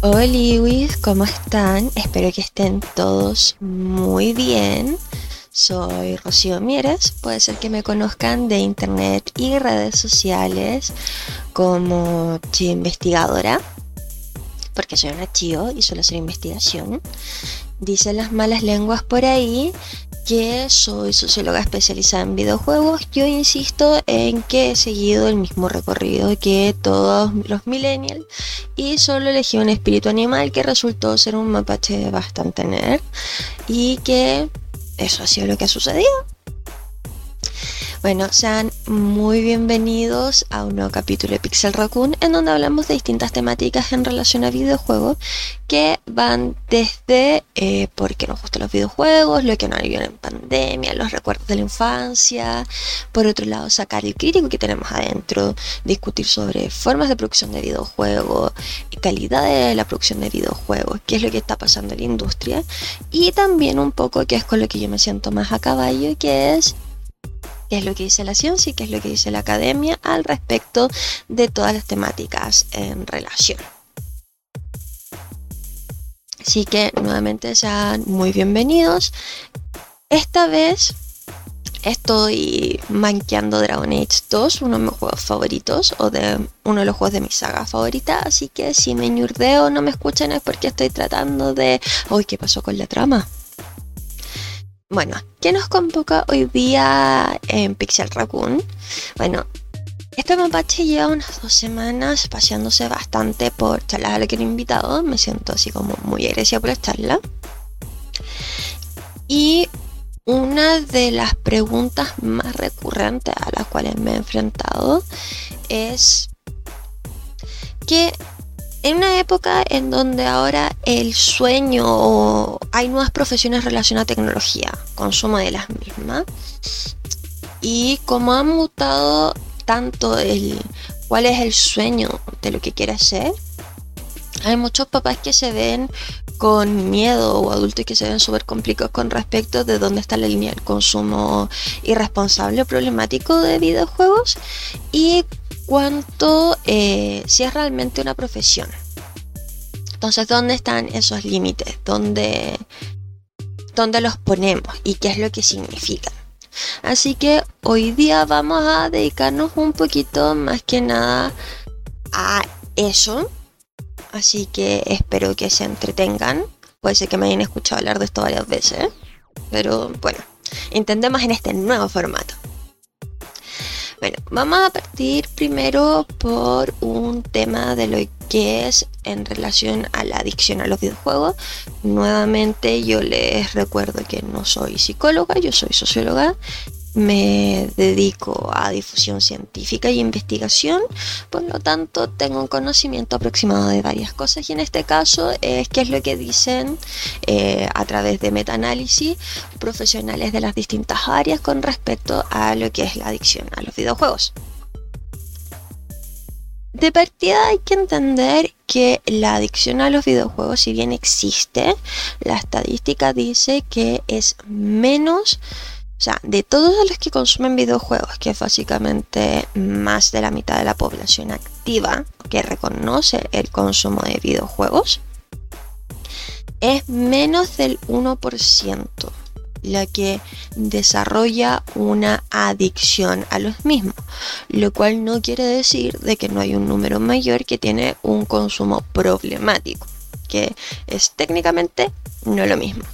Hola Lewis, ¿cómo están? Espero que estén todos muy bien. Soy Rocío Mieres, puede ser que me conozcan de internet y redes sociales como Investigadora, porque soy una Chio y suelo hacer investigación. Dicen las malas lenguas por ahí que soy socióloga especializada en videojuegos. Yo insisto en que he seguido el mismo recorrido que todos los millennials y solo elegí un espíritu animal que resultó ser un mapache bastante nerd y que eso ha sido lo que ha sucedido. Bueno, sean muy bienvenidos a un nuevo capítulo de Pixel Raccoon en donde hablamos de distintas temáticas en relación a videojuegos que van desde eh, por qué nos gustan los videojuegos, lo que nos ayudan en pandemia, los recuerdos de la infancia, por otro lado sacar el crítico que tenemos adentro, discutir sobre formas de producción de videojuegos, calidad de la producción de videojuegos, qué es lo que está pasando en la industria y también un poco que es con lo que yo me siento más a caballo, que es qué es lo que dice la ciencia y qué es lo que dice la academia al respecto de todas las temáticas en relación. Así que nuevamente sean muy bienvenidos. Esta vez estoy manqueando Dragon Age 2, uno de mis juegos favoritos, o de uno de los juegos de mi saga favorita. Así que si me ñurdeo no me escuchan es porque estoy tratando de. Uy, ¿qué pasó con la trama? Bueno, ¿qué nos convoca hoy día en Pixel Raccoon? Bueno, este mapache lleva unas dos semanas paseándose bastante por charlas a lo que he invitado. Me siento así como muy agradecida por la charla. Y una de las preguntas más recurrentes a las cuales me he enfrentado es que en una época en donde ahora el sueño o hay nuevas profesiones relacionadas a tecnología, consumo de las mismas, y como ha mutado tanto el cuál es el sueño de lo que quiere hacer, hay muchos papás que se ven con miedo o adultos que se ven súper complicados con respecto de dónde está la línea del consumo irresponsable o problemático de videojuegos. Y cuánto eh, si es realmente una profesión. Entonces, ¿dónde están esos límites? ¿Dónde, ¿Dónde los ponemos? ¿Y qué es lo que significan? Así que hoy día vamos a dedicarnos un poquito más que nada a eso. Así que espero que se entretengan. Puede ser que me hayan escuchado hablar de esto varias veces. Pero bueno, intentemos en este nuevo formato. Bueno, vamos a partir primero por un tema de lo que es en relación a la adicción a los videojuegos. Nuevamente yo les recuerdo que no soy psicóloga, yo soy socióloga me dedico a difusión científica y investigación, por lo tanto tengo un conocimiento aproximado de varias cosas y en este caso es qué es lo que dicen eh, a través de metaanálisis profesionales de las distintas áreas con respecto a lo que es la adicción a los videojuegos. De partida hay que entender que la adicción a los videojuegos, si bien existe, la estadística dice que es menos o sea, de todos los que consumen videojuegos, que es básicamente más de la mitad de la población activa que reconoce el consumo de videojuegos, es menos del 1% la que desarrolla una adicción a los mismos, lo cual no quiere decir de que no hay un número mayor que tiene un consumo problemático, que es técnicamente no lo mismo.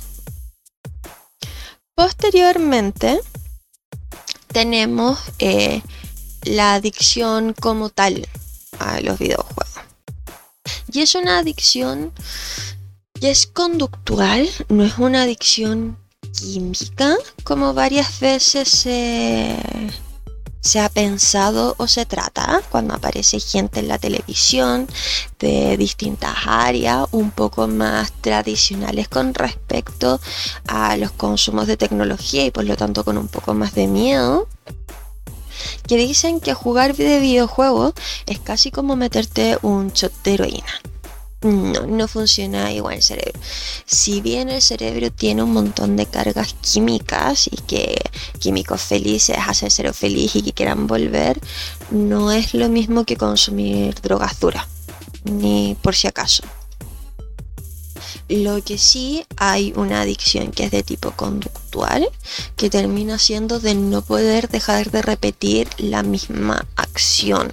Posteriormente tenemos eh, la adicción como tal a los videojuegos. Y es una adicción que es conductual, no es una adicción química, como varias veces se, se ha pensado o se trata cuando aparece gente en la televisión de distintas áreas, un poco más tradicionales con respecto a los consumos de tecnología y por lo tanto con un poco más de miedo que dicen que jugar de videojuegos es casi como meterte un shot de heroína. No, no funciona igual el cerebro. Si bien el cerebro tiene un montón de cargas químicas y que químicos felices hacen ser feliz y que quieran volver, no es lo mismo que consumir drogas duras, ni por si acaso. Lo que sí hay una adicción que es de tipo conductual, que termina siendo de no poder dejar de repetir la misma acción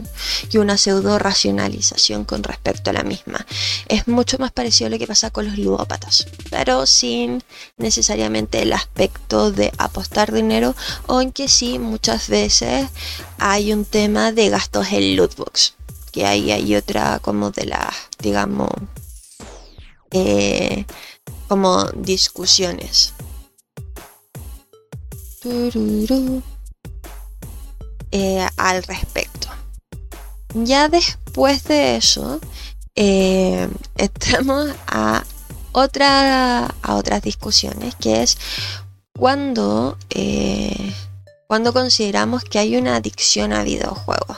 y una pseudo racionalización con respecto a la misma. Es mucho más parecido a lo que pasa con los ludópatas, pero sin necesariamente el aspecto de apostar dinero, aunque sí muchas veces hay un tema de gastos en lootbox, que ahí hay otra como de las, digamos, eh, como discusiones. Eh, al respecto. Ya después de eso, eh, entramos a, otra, a otras discusiones, que es cuando, cuando consideramos que hay una adicción a videojuegos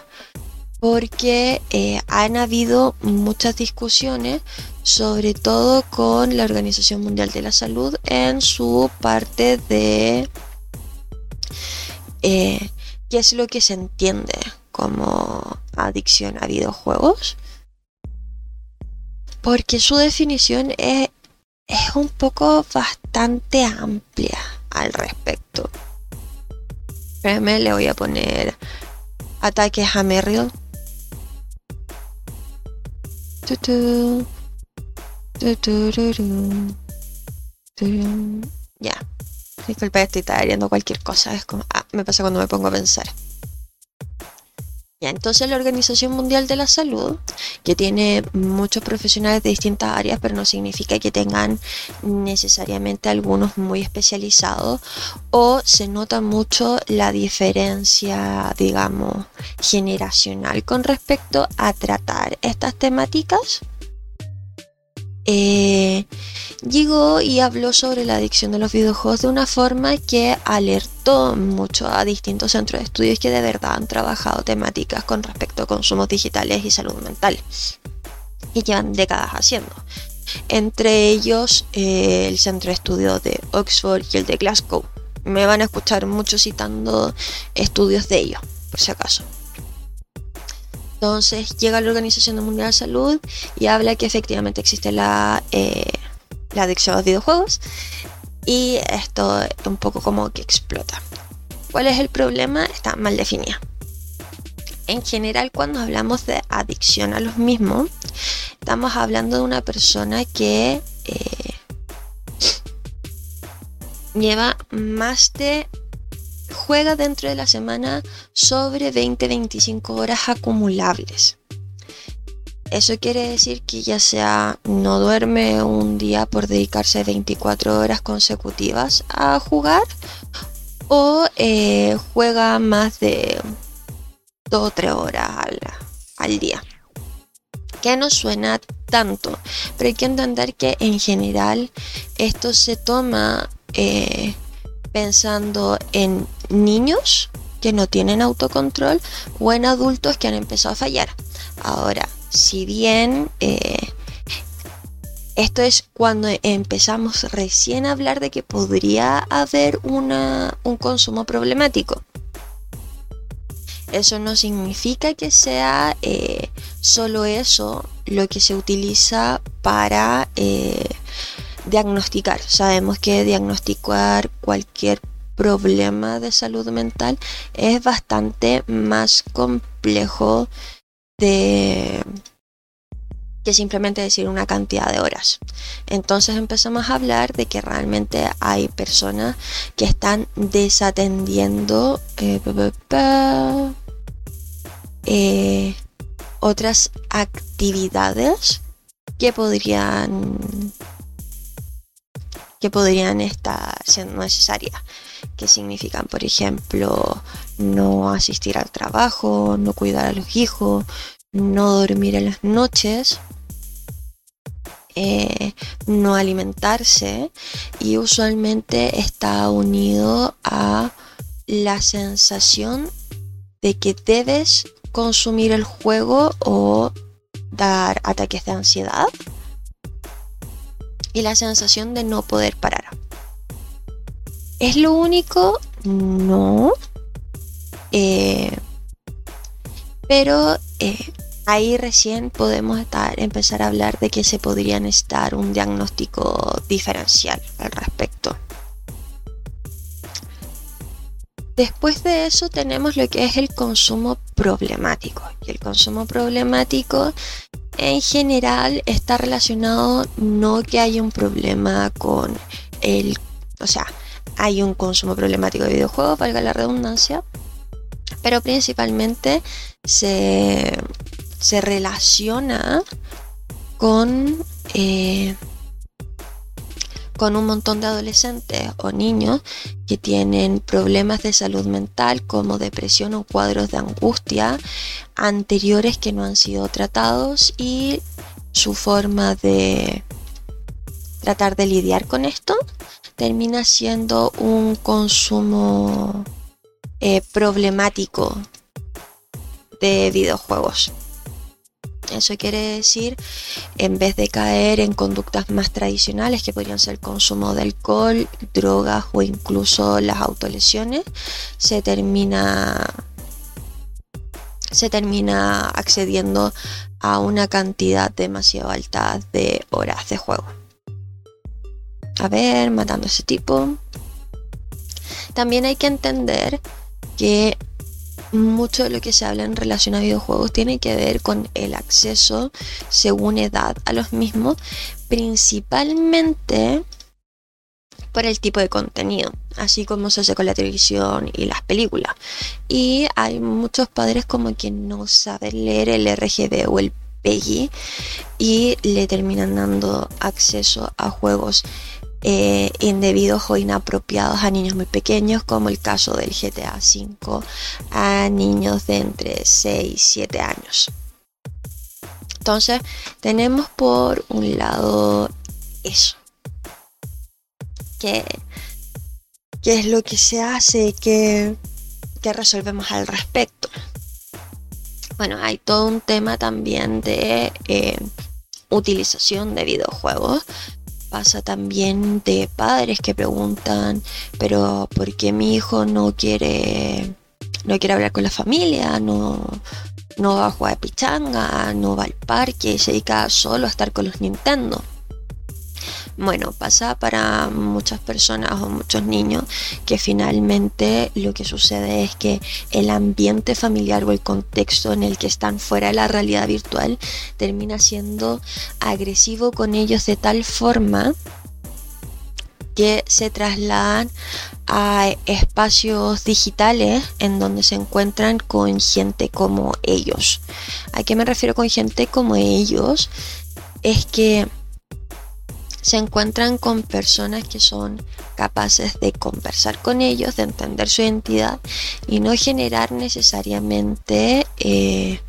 porque eh, han habido muchas discusiones, sobre todo con la Organización Mundial de la Salud en su parte de eh, qué es lo que se entiende como adicción a videojuegos. Porque su definición es, es un poco bastante amplia al respecto. Espérame, le voy a poner ataques a Merrill ya. Disculpa, estoy tarareando cualquier cosa. Es como. Ah, me pasa cuando me pongo a pensar. Entonces la Organización Mundial de la Salud, que tiene muchos profesionales de distintas áreas, pero no significa que tengan necesariamente algunos muy especializados, o se nota mucho la diferencia, digamos, generacional con respecto a tratar estas temáticas. Eh, llegó y habló sobre la adicción de los videojuegos de una forma que alertó mucho a distintos centros de estudios que de verdad han trabajado temáticas con respecto a consumos digitales y salud mental y llevan décadas haciendo. Entre ellos eh, el centro de estudios de Oxford y el de Glasgow. Me van a escuchar mucho citando estudios de ellos, por si acaso. Entonces llega la Organización Mundial de Salud y habla que efectivamente existe la, eh, la adicción a los videojuegos y esto un poco como que explota. ¿Cuál es el problema? Está mal definida. En general, cuando hablamos de adicción a los mismos, estamos hablando de una persona que eh, lleva más de juega dentro de la semana sobre 20-25 horas acumulables. Eso quiere decir que ya sea no duerme un día por dedicarse 24 horas consecutivas a jugar o eh, juega más de 2 o 3 horas al, día. Que no suena tanto, pero hay que entender que en general esto se toma eh, pensando en niños que no tienen autocontrol o en adultos que han empezado a fallar. Ahora, si bien eh, esto es cuando empezamos recién a hablar de que podría haber una, un consumo problemático. Eso no significa que sea eh, solo eso lo que se utiliza para eh, diagnosticar. Sabemos que diagnosticar cualquier problema de salud mental es bastante más complejo de que simplemente decir una cantidad de horas. Entonces empezamos a hablar de que realmente hay personas que están desatendiendo eh, eh, otras actividades que podrían que podrían estar siendo necesarias, que significan, por ejemplo, no asistir al trabajo, no cuidar a los hijos, no dormir en las noches, eh, no alimentarse y usualmente está unido a la sensación de que debes consumir el juego o dar ataques de ansiedad y la sensación de no poder parar. ¿Es lo único? No. Eh, pero eh, ahí recién podemos estar, empezar a hablar de que se podría necesitar un diagnóstico diferencial al respecto. Después de eso tenemos lo que es el consumo problemático. Y el consumo problemático en general está relacionado no que haya un problema con el... O sea, hay un consumo problemático de videojuegos, valga la redundancia, pero principalmente se, se relaciona con eh, con un montón de adolescentes o niños que tienen problemas de salud mental como depresión o cuadros de angustia anteriores que no han sido tratados y su forma de tratar de lidiar con esto termina siendo un consumo eh, problemático de videojuegos. Eso quiere decir, en vez de caer en conductas más tradicionales que podrían ser consumo de alcohol, drogas o incluso las autolesiones, se termina se termina accediendo a una cantidad demasiado alta de horas de juego. A ver, matando a ese tipo. También hay que entender que mucho de lo que se habla en relación a videojuegos tiene que ver con el acceso según edad a los mismos, principalmente por el tipo de contenido, así como se hace con la televisión y las películas. Y hay muchos padres como que no saben leer el RGB o el PEGI y le terminan dando acceso a juegos eh, indebidos o inapropiados a niños muy pequeños, como el caso del GTA V a niños de entre 6 y 7 años. Entonces, tenemos por un lado eso. ¿Qué, qué es lo que se hace? ¿Qué, ¿Qué resolvemos al respecto? Bueno, hay todo un tema también de eh, utilización de videojuegos pasa también de padres que preguntan, pero ¿por qué mi hijo no quiere no quiere hablar con la familia? No, no va a jugar pichanga, no va al parque, se dedica solo a estar con los Nintendo. Bueno, pasa para muchas personas o muchos niños que finalmente lo que sucede es que el ambiente familiar o el contexto en el que están fuera de la realidad virtual termina siendo agresivo con ellos de tal forma que se trasladan a espacios digitales en donde se encuentran con gente como ellos. ¿A qué me refiero con gente como ellos? Es que se encuentran con personas que son capaces de conversar con ellos, de entender su identidad y no generar necesariamente eh,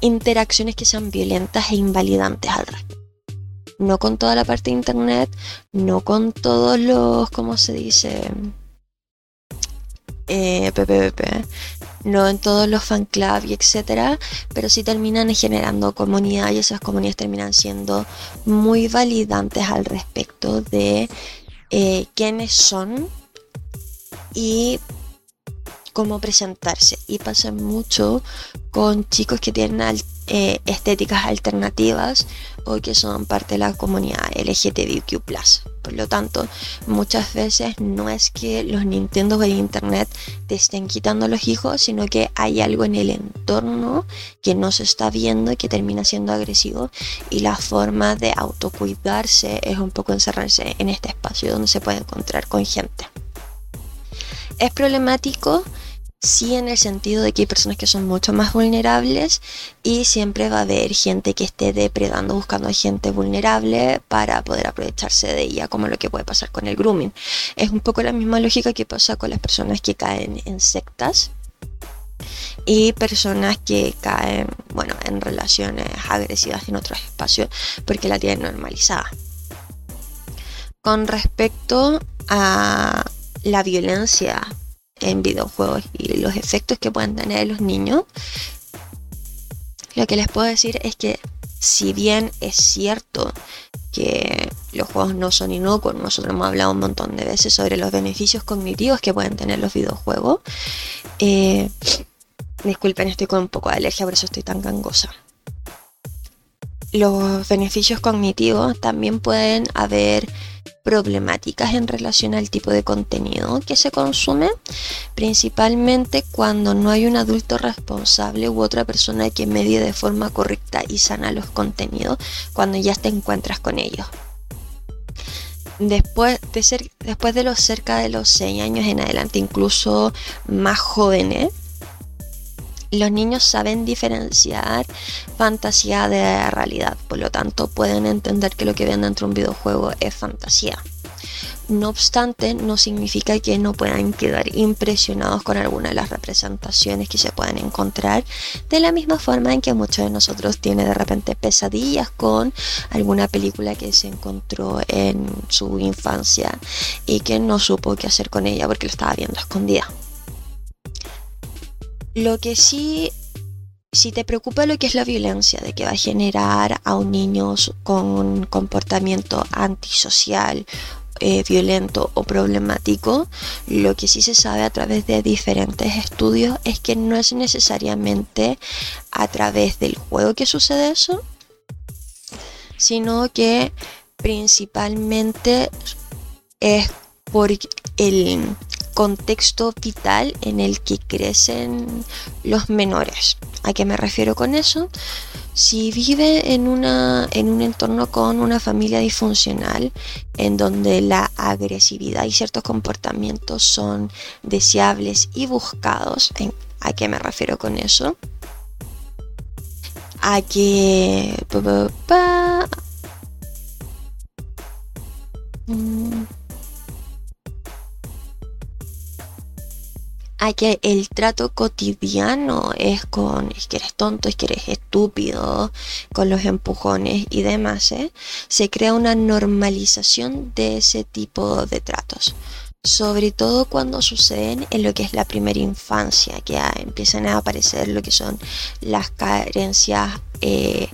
interacciones que sean violentas e invalidantes al respecto. No con toda la parte de internet, no con todos los, ¿cómo se dice? Eh, PPP, no en todos los fan club y etcétera, pero sí terminan generando comunidad y esas comunidades terminan siendo muy validantes al respecto de eh, quiénes son y cómo presentarse. Y pasa mucho con chicos que tienen eh, estéticas alternativas o que son parte de la comunidad LGTBQ. Por lo tanto, muchas veces no es que los Nintendo o el Internet te estén quitando los hijos, sino que hay algo en el entorno que no se está viendo y que termina siendo agresivo. Y la forma de autocuidarse es un poco encerrarse en este espacio donde se puede encontrar con gente. Es problemático Sí en el sentido de que hay personas que son mucho más vulnerables y siempre va a haber gente que esté depredando, buscando a gente vulnerable para poder aprovecharse de ella, como lo que puede pasar con el grooming. Es un poco la misma lógica que pasa con las personas que caen en sectas y personas que caen, bueno, en relaciones agresivas en otros espacios porque la tienen normalizada. Con respecto a la violencia en videojuegos y los efectos que pueden tener los niños, lo que les puedo decir es que si bien es cierto que los juegos no son inocuos, nosotros hemos hablado un montón de veces sobre los beneficios cognitivos que pueden tener los videojuegos, eh, disculpen, estoy con un poco de alergia, por eso estoy tan gangosa. Los beneficios cognitivos también pueden haber problemáticas en relación al tipo de contenido que se consume, principalmente cuando no hay un adulto responsable u otra persona que medie de forma correcta y sana los contenidos cuando ya te encuentras con ellos. Después de, ser, después de los cerca de los 6 años en adelante, incluso más jóvenes, los niños saben diferenciar fantasía de realidad, por lo tanto pueden entender que lo que ven dentro de un videojuego es fantasía. No obstante, no significa que no puedan quedar impresionados con alguna de las representaciones que se pueden encontrar, de la misma forma en que muchos de nosotros tienen de repente pesadillas con alguna película que se encontró en su infancia y que no supo qué hacer con ella porque lo estaba viendo escondida. Lo que sí, si te preocupa lo que es la violencia, de que va a generar a un niño con comportamiento antisocial, eh, violento o problemático, lo que sí se sabe a través de diferentes estudios es que no es necesariamente a través del juego que sucede eso, sino que principalmente es por el contexto vital en el que crecen los menores. ¿A qué me refiero con eso? Si vive en, una, en un entorno con una familia disfuncional, en donde la agresividad y ciertos comportamientos son deseables y buscados, ¿a qué me refiero con eso? A que... Mm, a que el trato cotidiano es con es que eres tonto, es que eres estúpido, con los empujones y demás, ¿eh? se crea una normalización de ese tipo de tratos. Sobre todo cuando suceden en lo que es la primera infancia, que empiezan a aparecer lo que son las carencias eh,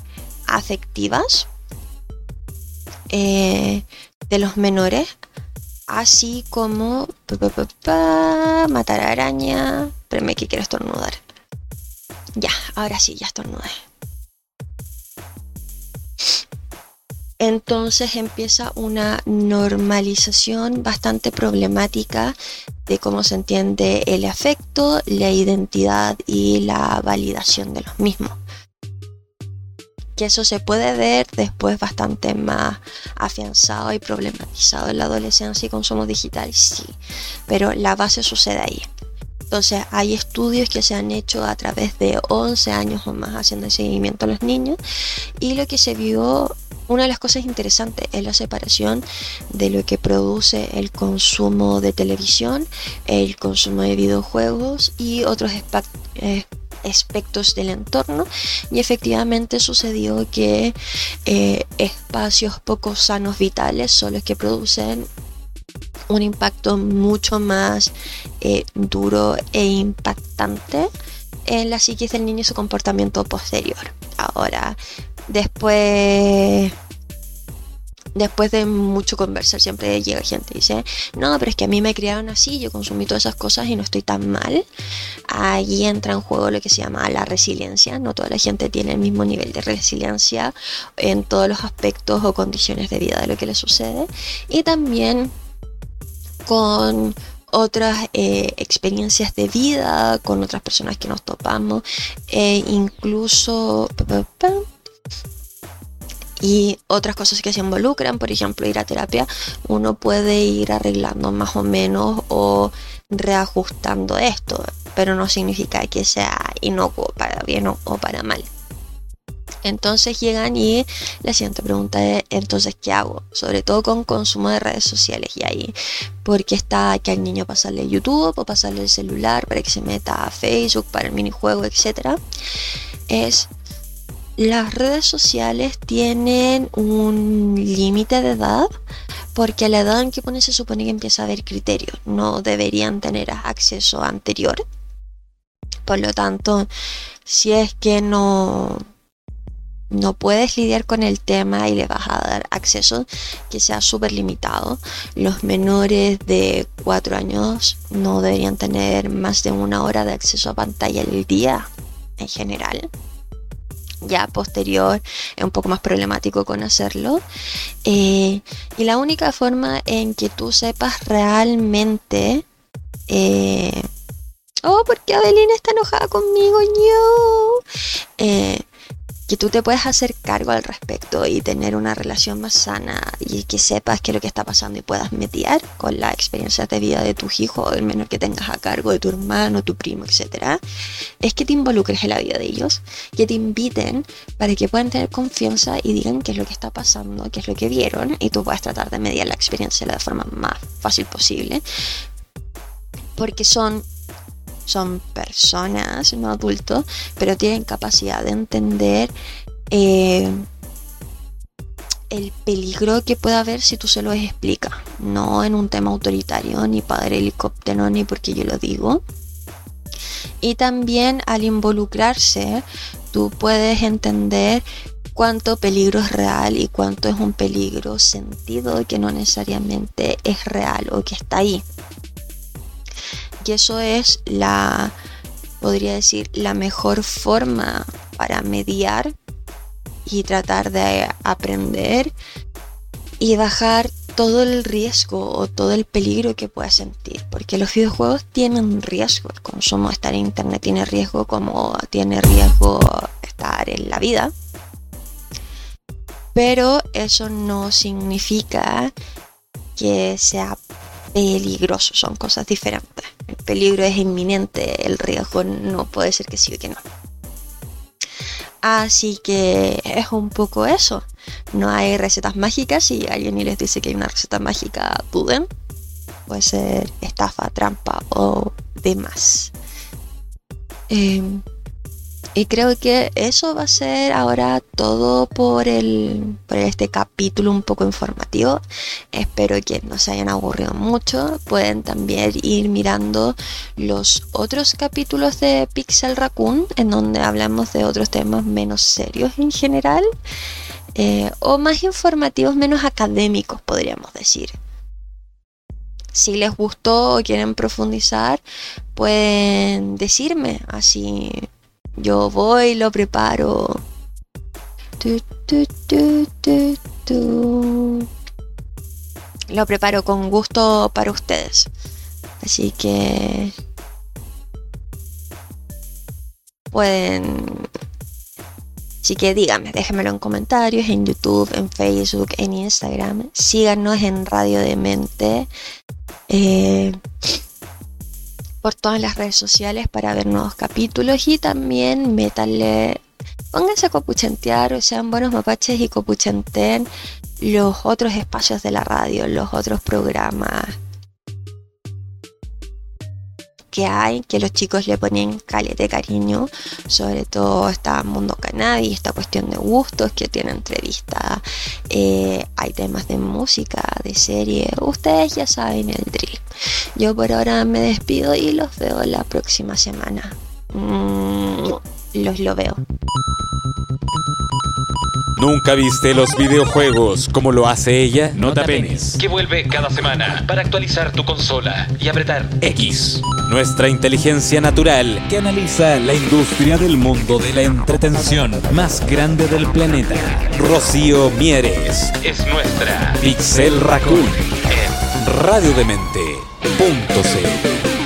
afectivas eh, de los menores así como matar araña. Espérame que quiero estornudar. Ya, ahora sí, ya estornudé. Entonces empieza una normalización bastante problemática de cómo se entiende el afecto, la identidad y la validación de los mismos que eso se puede ver después bastante más afianzado y problematizado en la adolescencia y consumo digital, sí, pero la base sucede ahí. Entonces hay estudios que se han hecho a través de 11 años o más haciendo seguimiento a los niños y lo que se vio, una de las cosas interesantes es la separación de lo que produce el consumo de televisión, el consumo de videojuegos y otros eh, aspectos del entorno y efectivamente sucedió que eh, espacios poco sanos vitales son los que producen un impacto mucho más eh, duro e impactante en la psiquis del niño y su comportamiento posterior. Ahora, después después de mucho conversar, siempre llega gente y dice, no, pero es que a mí me criaron así, yo consumí todas esas cosas y no estoy tan mal. Ahí entra en juego lo que se llama la resiliencia. No toda la gente tiene el mismo nivel de resiliencia en todos los aspectos o condiciones de vida de lo que le sucede. Y también con otras eh, experiencias de vida, con otras personas que nos topamos, e incluso y otras cosas que se involucran, por ejemplo, ir a terapia, uno puede ir arreglando más o menos o reajustando esto, pero no significa que sea inocuo para bien o, para mal. Entonces llegan y la siguiente pregunta es, entonces, ¿qué hago? Sobre todo con consumo de redes sociales y ahí, porque está que al niño pasarle YouTube o pasarle el celular para que se meta a Facebook para el minijuego, etc. Es las redes sociales tienen un límite de edad porque a la edad en que pone se supone que empieza a haber criterios, no deberían tener acceso anterior. Por lo tanto, si es que no, no puedes lidiar con el tema y le vas a dar acceso que sea súper limitado. Los menores de 4 años no deberían tener más de una hora de acceso a pantalla al día en general ya posterior es un poco más problemático con hacerlo. Eh, y la única forma en que tú sepas realmente... Eh, oh, porque Adelina está enojada conmigo, yo. Eh, que tú te puedes hacer cargo al respecto y tener una relación más sana y que sepas qué es lo que está pasando y puedas mediar con la experiencia de vida de tus hijos, el menor que tengas a cargo, de tu hermano, tu primo, etc. Es que te involucres en la vida de ellos, que te inviten para que puedan tener confianza y digan qué es lo que está pasando, qué es lo que vieron y tú puedes tratar de mediar la experiencia de la forma más fácil posible. Porque son son personas, no adultos, pero tienen capacidad de entender eh, el peligro que puede haber si tú se lo explicas. No en un tema autoritario, ni padre helicóptero, ni porque yo lo digo. Y también al involucrarse, tú puedes entender cuánto peligro es real y cuánto es un peligro sentido que no necesariamente es real o que está ahí. Y eso es la, podría decir, la mejor forma para mediar y tratar de aprender y bajar todo el riesgo o todo el peligro que puedas sentir. Porque los videojuegos tienen riesgo. El consumo de estar en internet tiene riesgo como tiene riesgo estar en la vida. Pero eso no significa que sea peligroso. Son cosas diferentes el peligro es inminente, el riesgo no puede ser que sí o que no. Así que es un poco eso. No hay recetas mágicas. Si alguien les dice que hay una receta mágica, duden. Puede ser estafa, trampa o demás. Eh, y creo que eso va a ser ahora todo por, el, por este capítulo un poco informativo. Espero que no se hayan aburrido mucho. Pueden también ir mirando los otros capítulos de Pixel Raccoon, en donde hablamos de otros temas menos serios en general. Eh, o más informativos, menos académicos, podríamos decir. Si les gustó o quieren profundizar, pueden decirme así yo voy, lo preparo. lo preparo con gusto para ustedes. Así que pueden... Así que díganme, déjenmelo en comentarios, en YouTube, en Facebook, en Instagram. Síganos en Radio de Mente. Eh, por todas las redes sociales para ver nuevos capítulos y también métanle, pónganse a copuchentear, sean buenos mapaches y copuchenten los otros espacios de la radio, los otros programas que hay, que los chicos le ponen calete cariño, sobre todo esta Mundo Cannabis, esta cuestión de gustos que tiene entrevista, eh, hay temas de música, de serie, ustedes ya saben el drill. Yo por ahora me despido y los veo la próxima semana. Mm, los lo veo. ¿Nunca viste los videojuegos como lo hace ella? Nota Penis, que vuelve cada semana para actualizar tu consola y apretar X. Nuestra inteligencia natural que analiza la industria del mundo de la entretención más grande del planeta. Rocío Mieres. Es nuestra Pixel Raccoon en radiodemente.c.